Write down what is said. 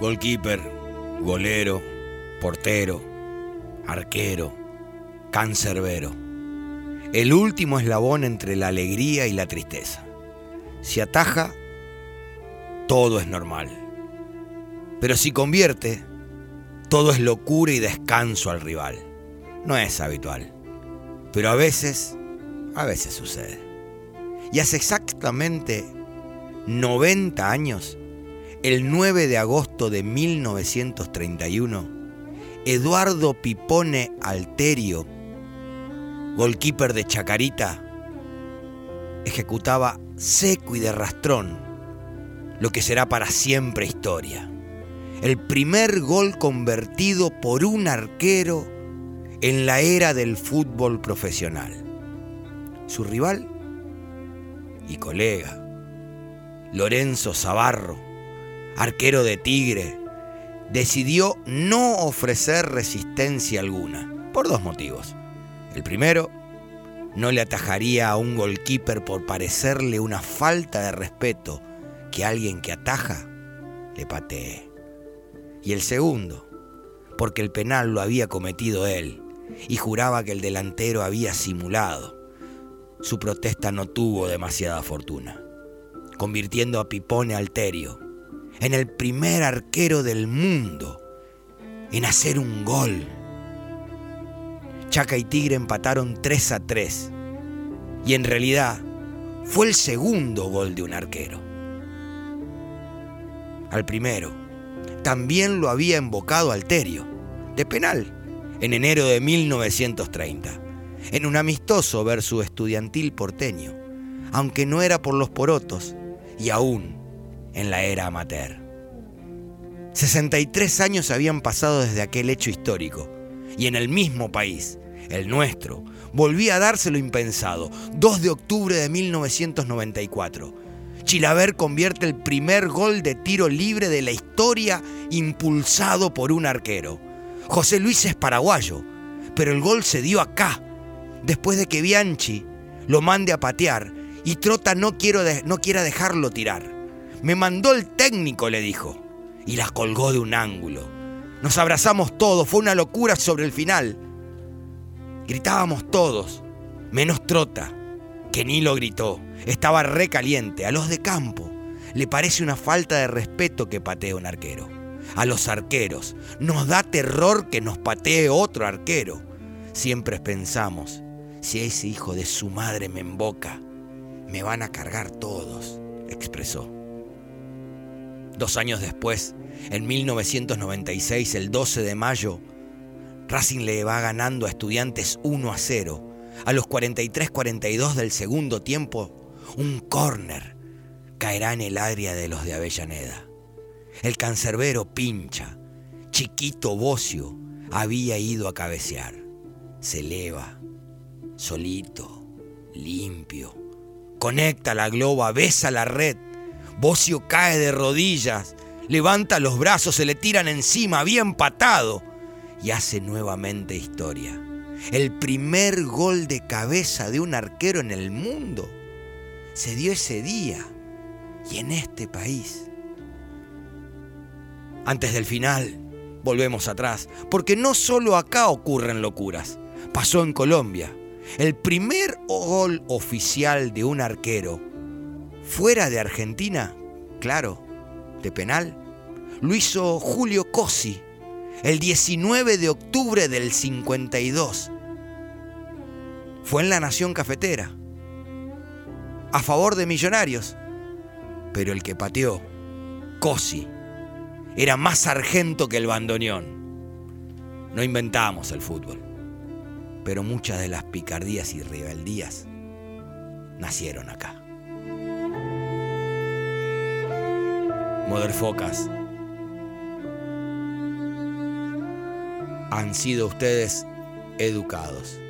Goalkeeper, golero, portero, arquero, cancerbero. El último eslabón entre la alegría y la tristeza. Si ataja, todo es normal. Pero si convierte, todo es locura y descanso al rival. No es habitual. Pero a veces, a veces sucede. Y hace exactamente 90 años, el 9 de agosto de 1931, Eduardo Pipone Alterio, goalkeeper de Chacarita, ejecutaba seco y de rastrón lo que será para siempre historia. El primer gol convertido por un arquero en la era del fútbol profesional. Su rival y colega, Lorenzo Zavarro, arquero de Tigre, decidió no ofrecer resistencia alguna, por dos motivos. El primero, no le atajaría a un goalkeeper por parecerle una falta de respeto que alguien que ataja le patee. Y el segundo, porque el penal lo había cometido él y juraba que el delantero había simulado. Su protesta no tuvo demasiada fortuna, convirtiendo a Pipone Alterio en el primer arquero del mundo en hacer un gol. Chaca y Tigre empataron 3 a 3 y en realidad fue el segundo gol de un arquero. Al primero también lo había invocado Alterio, de penal, en enero de 1930, en un amistoso versus estudiantil porteño, aunque no era por los porotos y aún en la era amateur. 63 años habían pasado desde aquel hecho histórico y en el mismo país, el nuestro, volvía a darse lo impensado, 2 de octubre de 1994. Chilaver convierte el primer gol de tiro libre de la historia impulsado por un arquero. José Luis es paraguayo, pero el gol se dio acá, después de que Bianchi lo mande a patear y Trota no, no quiera dejarlo tirar. Me mandó el técnico, le dijo, y las colgó de un ángulo. Nos abrazamos todos, fue una locura sobre el final. Gritábamos todos, menos Trota, que ni lo gritó. Estaba recaliente. A los de campo le parece una falta de respeto que patee un arquero. A los arqueros nos da terror que nos patee otro arquero. Siempre pensamos, si ese hijo de su madre me emboca, me van a cargar todos, expresó. Dos años después, en 1996, el 12 de mayo, Racing le va ganando a estudiantes 1 a 0. A los 43-42 del segundo tiempo, un córner caerá en el área de los de Avellaneda. El cancerbero pincha, chiquito bocio, había ido a cabecear. Se eleva, solito, limpio. Conecta la globa, besa la red. Bocio cae de rodillas, levanta los brazos, se le tiran encima, bien patado, y hace nuevamente historia. El primer gol de cabeza de un arquero en el mundo se dio ese día y en este país. Antes del final, volvemos atrás, porque no solo acá ocurren locuras. Pasó en Colombia. El primer gol oficial de un arquero fuera de Argentina, claro, de penal, lo hizo Julio Cosi el 19 de octubre del 52. Fue en la Nación Cafetera, a favor de Millonarios. Pero el que pateó, Cosi, era más sargento que el bandoneón. No inventamos el fútbol, pero muchas de las picardías y rebeldías nacieron acá. Focas han sido ustedes educados.